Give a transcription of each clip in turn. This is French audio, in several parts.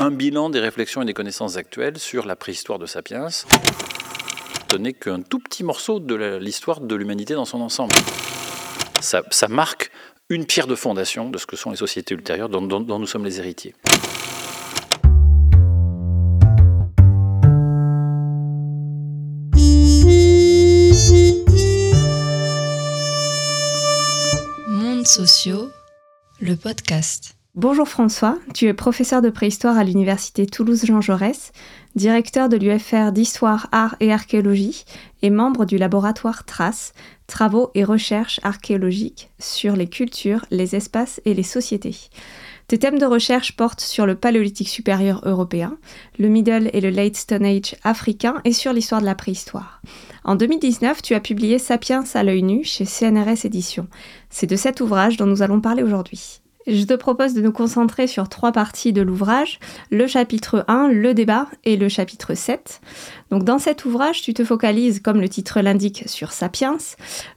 un bilan des réflexions et des connaissances actuelles sur la préhistoire de Sapiens. Ce n'est qu'un tout petit morceau de l'histoire de l'humanité dans son ensemble. Ça, marque une pierre de fondation de ce que sont les sociétés ultérieures dont nous sommes les héritiers. sociaux, le podcast. Bonjour François, tu es professeur de préhistoire à l'université Toulouse-Jean Jaurès, directeur de l'UFR d'histoire, art et archéologie et membre du laboratoire TRACE, travaux et recherches archéologiques sur les cultures, les espaces et les sociétés. Tes thèmes de recherche portent sur le paléolithique supérieur européen, le Middle et le Late Stone Age africain et sur l'histoire de la préhistoire. En 2019, tu as publié Sapiens à l'œil nu chez CNRS Éditions. C'est de cet ouvrage dont nous allons parler aujourd'hui. Je te propose de nous concentrer sur trois parties de l'ouvrage, le chapitre 1, le débat et le chapitre 7. Donc dans cet ouvrage, tu te focalises, comme le titre l'indique, sur Sapiens.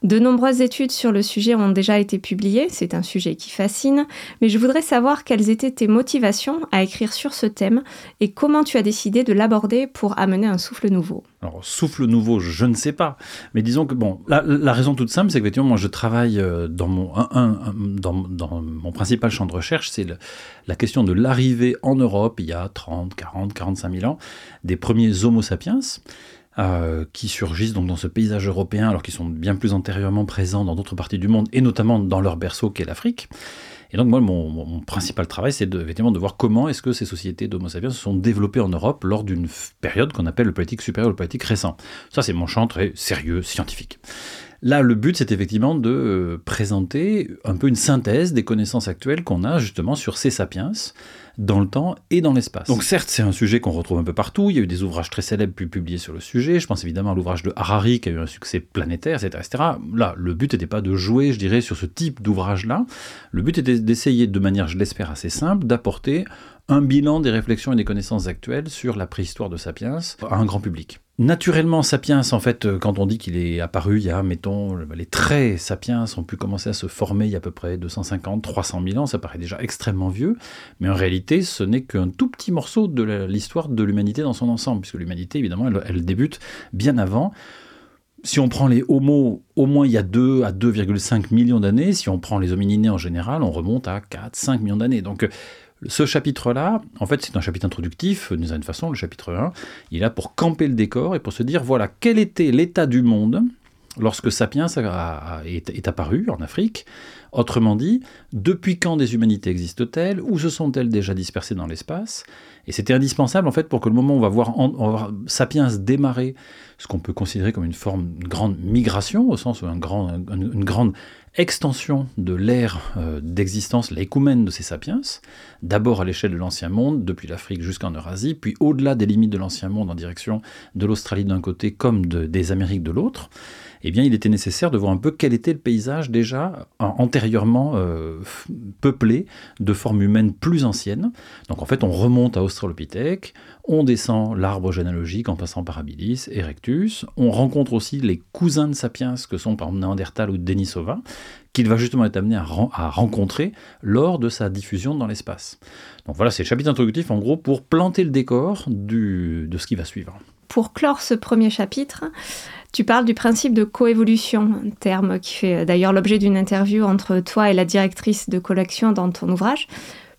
De nombreuses études sur le sujet ont déjà été publiées, c'est un sujet qui fascine, mais je voudrais savoir quelles étaient tes motivations à écrire sur ce thème et comment tu as décidé de l'aborder pour amener un souffle nouveau. Alors, souffle nouveau, je ne sais pas. Mais disons que, bon, la, raison toute simple, c'est qu'effectivement, moi, je travaille euh, dans mon, principal champ de recherche, c'est la question de l'arrivée en Europe, il y a 30, 40, 45 000 ans, des premiers Homo sapiens, euh, qui surgissent donc dans ce paysage européen, alors qu'ils sont bien plus antérieurement présents dans d'autres parties du monde, et notamment dans leur berceau qu'est l'Afrique. Et donc moi, mon, principal travail, c'est de, voir comment est-ce que ces sociétés d'Homo sapiens se sont développées en Europe lors d'une période qu'on appelle le politique supérieur le politique récent. Ça, c'est mon champ très sérieux, scientifique. Là, le but, c'est effectivement de euh, présenter un peu une synthèse des connaissances actuelles qu'on a justement sur ces sapiens dans le temps et dans l'espace. Donc certes, c'est un sujet qu'on retrouve un peu partout, il y a eu des ouvrages très célèbres publiés sur le sujet, je pense évidemment à l'ouvrage de Harari qui a eu un succès planétaire, etc. etc. Là, le but n'était pas de jouer, je dirais, sur ce type d'ouvrage-là, le but était d'essayer de manière, je l'espère, assez simple, d'apporter un bilan des réflexions et des connaissances actuelles sur la préhistoire de Sapiens à un grand public. Naturellement, Sapiens, en fait, euh, quand on dit qu'il est apparu il y a, mettons, les traits Sapiens ont pu commencer à se former il y a à peu près 250, 300 000 ans, ça paraît déjà extrêmement vieux, mais en réalité, ce n'est qu'un tout petit morceau de l'histoire de l'humanité dans son ensemble, puisque l'humanité, évidemment, elle, débute bien avant si on prend les Homo, au moins il y a 2 à 2,5 millions d'années. Si on prend les homininés en général, on remonte à 4, 5 millions d'années. Donc ce chapitre-là, en fait, c'est un chapitre introductif, d'une certaine façon, le chapitre 1. Il est là pour camper le décor et pour se dire, voilà, quel était l'état du monde lorsque Sapiens est, apparu en Afrique. Autrement dit, depuis quand des humanités existent-elles? Où se sont-elles déjà dispersées dans l'espace? Et c'était indispensable en fait pour que le moment où on va voir, Sapiens démarrer ce qu'on peut considérer comme une forme, une grande migration, au sens où grande extension de l'ère euh, d'existence, l'écoumène de ces sapiens, d'abord à l'échelle de l'ancien monde, depuis l'Afrique jusqu'en Eurasie, puis au-delà des limites de l'ancien monde en direction de l'Australie d'un côté comme des Amériques de l'autre, eh bien il était nécessaire de voir un peu quel était le paysage déjà euh, peuplé de formes humaines plus anciennes. Donc en fait on remonte à Australopithèque, on descend l'arbre généalogique en passant par Habilis, Erectus, on rencontre aussi les cousins de Sapiens que sont par exemple Néandertal ou Denisova, qu'il va justement être amené à, rencontrer lors de sa diffusion dans l'espace. Donc voilà, c'est le chapitre introductif en gros pour planter le décor de ce qui va suivre. Pour clore ce premier chapitre, tu parles du principe de coévolution, un terme qui fait d'ailleurs l'objet d'une interview entre toi et la directrice de collection dans ton ouvrage.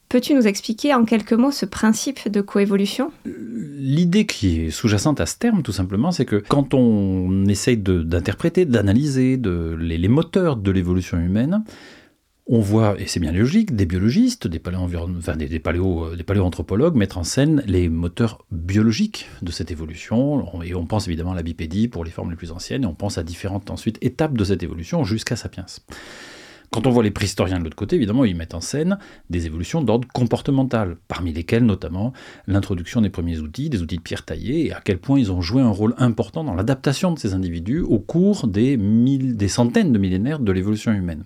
Peux-tu nous expliquer en quelques mots ce principe de coévolution? L'idée qui est sous-jacente à ce terme, tout simplement, c'est que quand on essaye d'interpréter, d'analyser les, moteurs de l'évolution humaine, on voit, et c'est bien logique, des biologistes, des, paléo, des paléoanthropologues mettre en scène les moteurs biologiques de cette évolution. Et on pense évidemment à la bipédie pour les formes les plus anciennes, et on pense à différentes ensuite étapes de cette évolution jusqu'à Sapiens. Quand on voit les préhistoriens de l'autre côté, évidemment, ils mettent en scène des évolutions d'ordre comportemental, parmi lesquelles notamment l'introduction des premiers outils, des outils de pierre taillée, et à quel point ils ont joué un rôle important dans l'adaptation de ces individus au cours des centaines de millénaires de l'évolution humaine.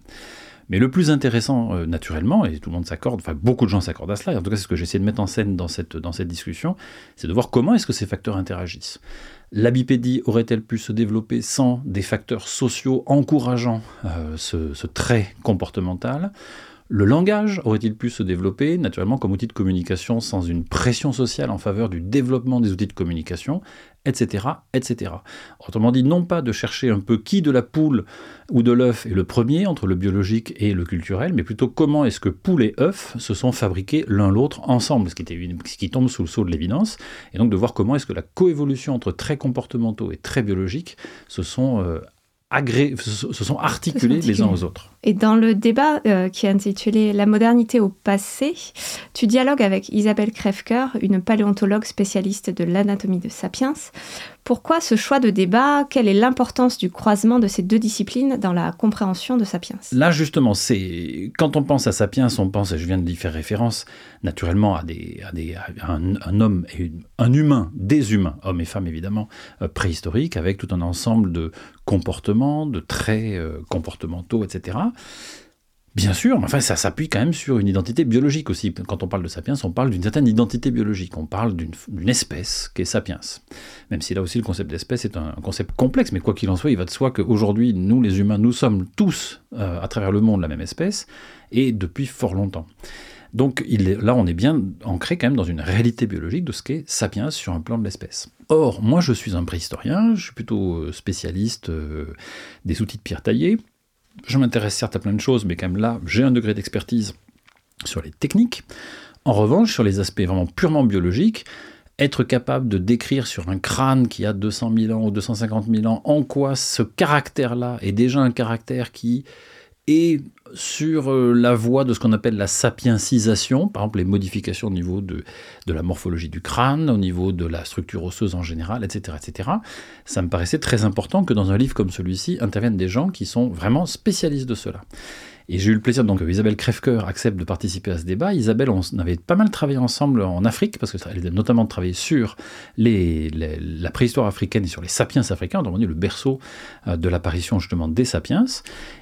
Mais le plus intéressant, euh, naturellement, et tout le monde s'accorde, enfin beaucoup de gens s'accordent à cela, et en tout cas c'est ce que j'essaie de mettre en scène dans cette, discussion, c'est de voir comment est-ce que ces facteurs interagissent. La bipédie aurait-elle pu se développer sans des facteurs sociaux encourageant euh, ce, trait comportemental? Le langage aurait-il pu se développer naturellement comme outil de communication sans une pression sociale en faveur du développement des outils de communication, etc., etc. Autrement dit, non pas de chercher un peu qui de la poule ou de l'œuf est le premier entre le biologique et le culturel, mais plutôt comment est-ce que poule et œuf se sont fabriqués l'un l'autre ensemble, ce qui, tombe sous le sceau de l'évidence, et donc de voir comment est-ce que la coévolution entre traits comportementaux et traits biologiques se sont euh, agré se sont articulés les uns aux autres. Et dans le débat euh, qui est intitulé La modernité au passé, tu dialogues avec Isabelle Krefker, une paléontologue spécialiste de l'anatomie de Sapiens. Pourquoi ce choix de débat Quelle est l'importance du croisement de ces deux disciplines dans la compréhension de Sapiens? Là, justement, c'est quand on pense à Sapiens, on pense, et je viens de y faire référence, naturellement à, un, homme et un humain, des humains, hommes et femmes évidemment, euh, préhistoriques, avec tout un ensemble de comportements, de traits euh, comportementaux, etc. Bien sûr, enfin, ça s'appuie quand même sur une identité biologique aussi. Quand on parle de sapiens, on parle d'une certaine identité biologique. On parle d'une espèce qui est sapiens. Même si là aussi, le concept d'espèce est un, concept complexe, mais quoi qu'il en soit, il va de soi qu'aujourd'hui, nous, les humains, nous sommes tous, euh, à travers le monde, la même espèce, et depuis fort longtemps. Donc là, on est bien ancré quand même dans une réalité biologique de ce qu'est sapiens sur un plan de l'espèce. Or, moi, je suis un préhistorien, je suis plutôt euh, spécialiste euh, des outils de pierre taillée je m'intéresse certes à plein de choses, mais quand même là, j'ai un degré d'expertise sur les techniques. En revanche, sur les aspects vraiment purement biologiques, être capable de décrire sur un crâne qui a 200 000 ans ou 250 000 ans en quoi ce caractère-là est déjà un caractère qui est sur euh, la voie de ce qu'on appelle la sapiencisation, par exemple les modifications au niveau de, de, la morphologie du crâne, au niveau de la structure osseuse en général, etc., etc. Ça me paraissait très important que dans un livre comme celui-ci interviennent des gens qui sont vraiment spécialistes de cela. Et j'ai eu le plaisir, donc Isabelle Krefker accepte de participer à ce débat. Isabelle, on avait pas mal travaillé ensemble en Afrique, parce qu'elle a notamment travaillé sur les, la préhistoire africaine et sur les sapiens africains, on dit le berceau euh, de l'apparition justement des sapiens.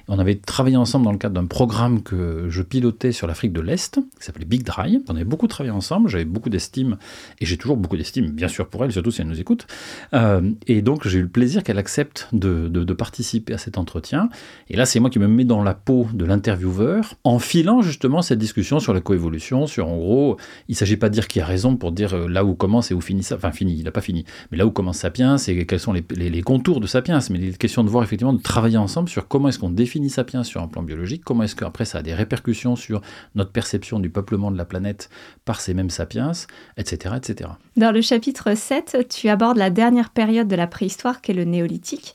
On avait travaillé ensemble dans le cadre d'un programme que je pilotais sur l'Afrique de l'Est, qui s'appelait Big Dry. On avait beaucoup travaillé ensemble, j'avais beaucoup d'estime, et j'ai toujours beaucoup d'estime, bien sûr pour elle, surtout si elle nous écoute. Euh, et donc j'ai eu le plaisir qu'elle accepte de, de, participer à cet entretien. Et là, c'est moi qui me mets dans la peau de l'intérieur intervieweur en filant justement cette discussion sur la coévolution, sur en gros, il ne s'agit pas de dire qui a raison pour dire euh, là où commence et où finit ça, enfin fini, il n'a pas fini, mais là où commence Sapiens et quels sont les, contours de Sapiens, mais il est question de voir effectivement, de travailler ensemble sur comment est-ce qu'on définit Sapiens sur un plan biologique, comment est-ce qu'après ça a des répercussions sur notre perception du peuplement de la planète par ces mêmes Sapiens, etc. etc. Dans le chapitre 7, tu abordes la dernière période de la préhistoire qui est le néolithique.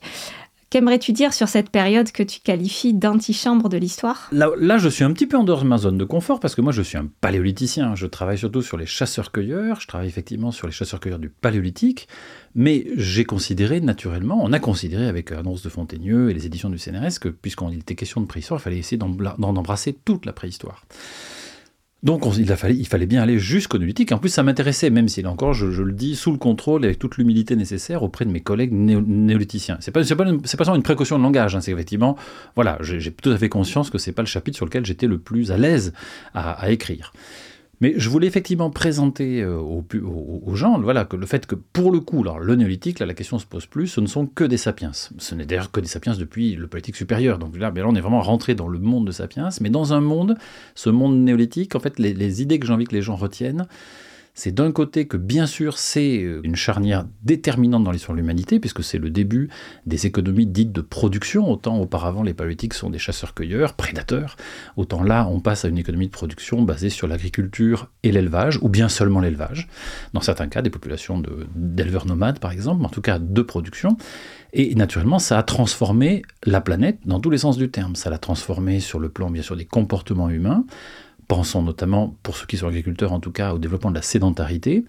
Qu'aimerais-tu dire sur cette période que tu qualifies d'antichambre de l'histoire? Là, je suis un petit peu en dehors de ma zone de confort parce que moi, je suis un paléolithicien. Je travaille surtout sur les chasseurs-cueilleurs. Je travaille effectivement sur les chasseurs-cueilleurs du paléolithique. Mais j'ai considéré naturellement, on a considéré avec Annonce de Fontaigneux et les éditions du CNRS que, puisqu'on était question de préhistoire, il fallait essayer d'en embrasser toute la préhistoire. Donc il, fallait, bien aller jusqu'au néolithique. En plus, ça m'intéressait, même s'il encore, je, le dis, sous le contrôle et avec toute l'humilité nécessaire auprès de mes collègues néolithiciens. C'est pas, pas, pas seulement une précaution de langage, hein, c'est effectivement, voilà, j'ai tout à fait conscience que c'est pas le chapitre sur lequel j'étais le plus à l'aise à écrire. Mais je voulais effectivement présenter euh, aux, gens voilà, que le fait que pour le coup, le néolithique, là, la question se pose plus, ce ne sont que des sapiens. Ce n'est d'ailleurs que des sapiens depuis le politique supérieur. Donc là, on est vraiment rentré dans le monde de sapiens, mais dans un monde, ce monde néolithique, en fait, les idées que j'ai envie que les gens retiennent, c'est d'un côté que bien sûr c'est euh, une charnière déterminante dans l'histoire de l'humanité, puisque c'est le début des économies dites de production. Autant auparavant les paléolithiques sont des chasseurs-cueilleurs, prédateurs, autant là on passe à une économie de production basée sur l'agriculture et l'élevage, ou bien seulement l'élevage. Dans certains cas, des populations d'éleveurs nomades par exemple, mais en tout cas de production. Et naturellement, ça a transformé la planète dans tous les sens du terme. Ça l'a transformé sur le plan, bien sûr, des comportements humains, Pensons notamment, pour ceux qui sont agriculteurs en tout cas, au développement de la sédentarité,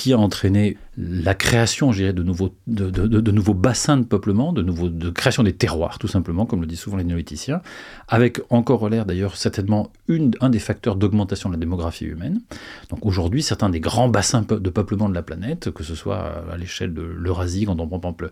qui a entraîné la création, je de nouveaux, de, nouveaux bassins de peuplement, de, nouveaux, de création des terroirs, tout simplement, comme le disent souvent les néolithiciens, avec encore l'air d'ailleurs certainement une, un des facteurs d'augmentation de la démographie humaine. Donc aujourd'hui, certains des grands bassins de peuplement de la planète, que ce soit à l'échelle de l'Eurasie, quand on prend par exemple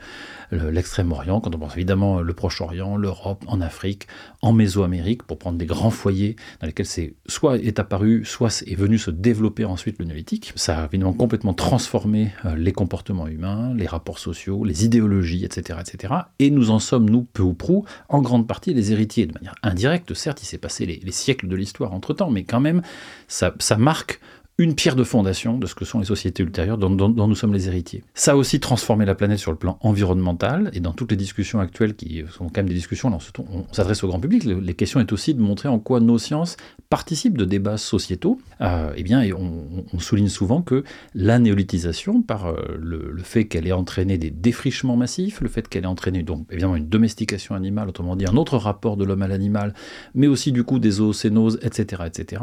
l'extrême-orient, quand on pense évidemment le Proche-Orient, l'Europe, en Afrique, en Mésoamérique, pour prendre des grands foyers dans lesquels c'est soit est apparu, soit est venu se développer ensuite le néolithique. Ça a évidemment complètement transformer euh, les comportements humains, les rapports sociaux, les idéologies, etc., etc. Et nous en sommes, nous, peu ou prou, en grande partie les héritiers, de manière indirecte, certes, il s'est passé les, siècles de l'histoire entre-temps, mais quand même, ça marque une pierre de fondation de ce que sont les sociétés ultérieures dont, nous sommes les héritiers. Ça a aussi transformé la planète sur le plan environnemental, et dans toutes les discussions actuelles, qui sont quand même des discussions, là, on, s'adresse au grand public, les questions est aussi de montrer en quoi nos sciences participent de débats sociétaux. Euh, eh bien, on, souligne souvent que la néolithisation, par euh, le, fait qu'elle ait entraîné des défrichements massifs, le fait qu'elle ait entraîné donc évidemment une domestication animale, autrement dit un autre rapport de l'homme à l'animal, mais aussi du coup des zoocénoses, etc., etc.,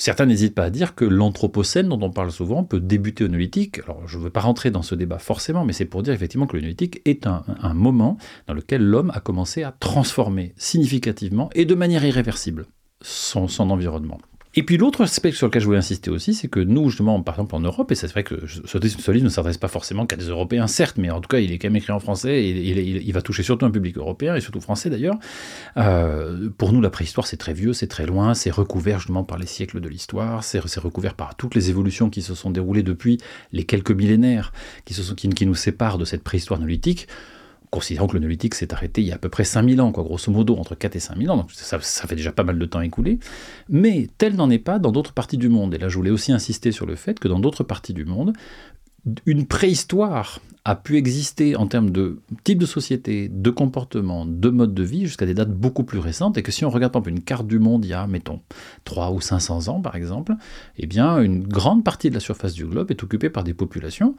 Certains n'hésitent pas à dire que l'anthropocène, dont on parle souvent, peut débuter au néolithique. Alors, je ne veux pas rentrer dans ce débat forcément, mais c'est pour dire effectivement que le néolithique est un, moment dans lequel l'homme a commencé à transformer significativement et de manière irréversible son environnement. Et puis l'autre aspect sur lequel je voulais insister aussi, c'est que nous, justement, par exemple en Europe, et c'est vrai que ce ne s'adresse pas forcément qu'à des Européens, certes, mais en tout cas, il est quand même écrit en français, et il, va toucher surtout un public européen, et surtout français d'ailleurs. Euh, pour nous, la préhistoire, c'est très vieux, c'est très loin, c'est recouvert justement par les siècles de l'histoire, c'est recouvert par toutes les évolutions qui se sont déroulées depuis les quelques millénaires qui, qui nous séparent de cette préhistoire néolithique considérant que le néolithique s'est arrêté il y a à peu près 5000 ans, quoi, grosso modo, entre 4 et 5000 ans, donc ça, fait déjà pas mal de temps écoulé. Mais tel n'en est pas dans d'autres parties du monde. Et là, je voulais aussi insister sur le fait que dans d'autres parties du monde, une préhistoire a pu exister en termes de type de société, de comportement, de mode de vie jusqu'à des dates beaucoup plus récentes et que si on regarde par exemple une carte du monde il y a, mettons, 3 ou 500 ans par exemple, eh bien une grande partie de la surface du globe est occupée par des populations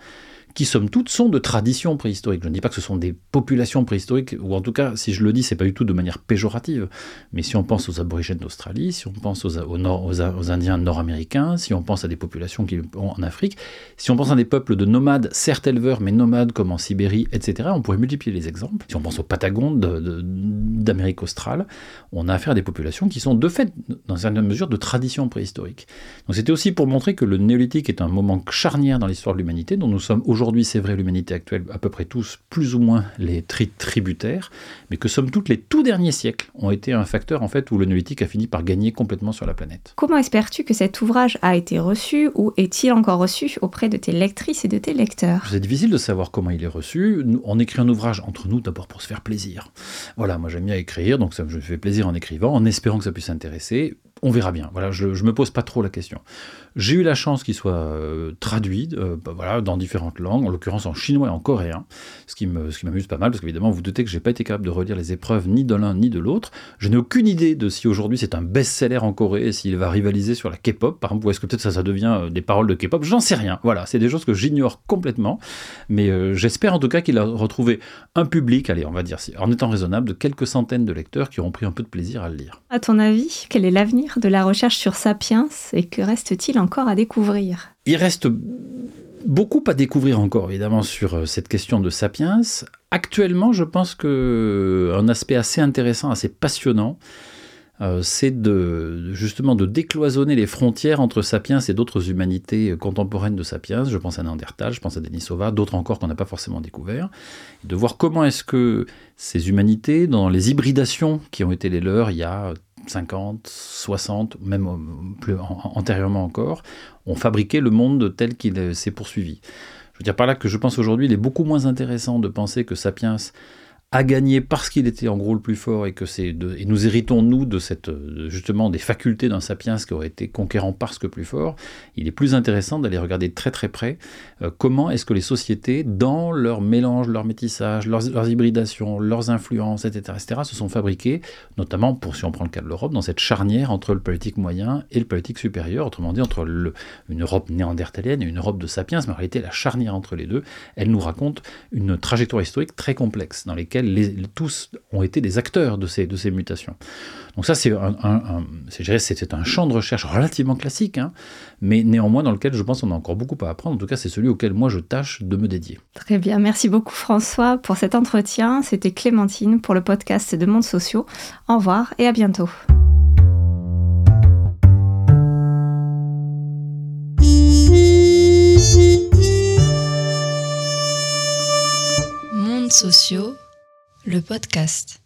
qui somme toute sont de tradition préhistorique. Je ne dis pas que ce sont des populations préhistoriques, ou en tout cas, si je le dis, c'est pas du tout de manière péjorative, mais si on pense aux aborigènes d'Australie, si on pense aux, aux, Indiens nord-américains, si on pense à des populations qui en Afrique, si on pense à des peuples de nomades, certes éleveurs, mais nomades comme en Sibérie, etc., on pourrait multiplier les exemples. Si on pense aux Patagones d'Amérique australe, on a affaire à des populations qui sont de fait, dans une certaine mesure, de tradition préhistorique. Donc c'était aussi pour montrer que le néolithique est un moment charnière dans l'histoire de l'humanité, dont nous sommes aujourd'hui c'est vrai, l'humanité actuelle, à peu près tous, plus ou moins les tributaires, mais que somme toute, les tout derniers siècles ont été un facteur en fait où le néolithique a fini par gagner complètement sur la planète. Comment espères-tu que cet ouvrage a été reçu ou est-il encore reçu auprès de tes lectrices et de tes lecteurs? C'est difficile de savoir comment il est reçu. On écrit un ouvrage entre nous d'abord pour se faire plaisir. Voilà, moi j'aime bien écrire, donc ça me fait plaisir en écrivant, en espérant que ça puisse intéresser on verra bien. Voilà, je ne me pose pas trop la question. J'ai eu la chance qu'il soit euh, traduit euh, bah, voilà, dans différentes langues, en l'occurrence en chinois et en coréen, ce qui m'amuse pas mal, parce qu'évidemment, vous doutez que je n'ai pas été capable de relire les épreuves ni de l'un ni de l'autre. Je n'ai aucune idée de si aujourd'hui c'est un best-seller en Corée s'il va rivaliser sur la K-pop, par exemple, ou est-ce que peut-être ça, ça devient euh, des paroles de K-pop. J'en sais rien. Voilà, c'est des choses que j'ignore complètement. Mais j'espère en tout cas qu'il a retrouvé un public, allez, on va dire, en étant raisonnable, de quelques centaines de lecteurs qui auront pris un peu de plaisir à le lire. À ton avis, quel est l'avenir? De la recherche sur Sapiens et que reste-t-il encore à découvrir? Il reste beaucoup à découvrir encore, évidemment, sur euh, cette question de Sapiens. Actuellement, je pense qu'un aspect assez intéressant, assez passionnant, euh, c'est de, justement de décloisonner les frontières entre Sapiens et d'autres humanités contemporaines de Sapiens. Je pense à Néandertal, je pense à Denisova, d'autres encore qu'on n'a pas forcément découvert. De voir comment est-ce que ces humanités, dans les hybridations qui ont été les leurs il y a 50, 60, même euh, plus antérieurement encore, ont fabriqué le monde tel qu'il euh, s'est poursuivi. Je veux dire par là que je pense aujourd'hui, il est beaucoup moins intéressant de penser que Sapiens a gagné parce qu'il était en gros le plus fort et que c'est et nous héritons nous de cette justement des facultés d'un sapiens qui aurait été conquérant parce que plus fort. Il est plus intéressant d'aller regarder très très près euh, comment est-ce que les sociétés dans leur mélange, leur métissage, leurs, hybridations, leurs influences, etc., etc., se sont fabriquées, notamment pour si on prend le cas de l'Europe, dans cette charnière entre le politique moyen et le politique supérieur, autrement dit entre le, une Europe néandertalienne et une Europe de sapiens, mais en réalité la charnière entre les deux, elle nous raconte une trajectoire historique très complexe dans lesquelles les, tous ont été des acteurs de ces, de ces mutations. Donc ça, c'est un, un, c'était un champ de recherche relativement classique, hein, mais néanmoins dans lequel je pense qu'on a encore beaucoup à apprendre. En tout cas, c'est celui auquel moi je tâche de me dédier. Très bien, merci beaucoup François pour cet entretien. C'était Clémentine pour le podcast de Mondes Sociaux. Au revoir et à bientôt. Mondes sociaux le podcast.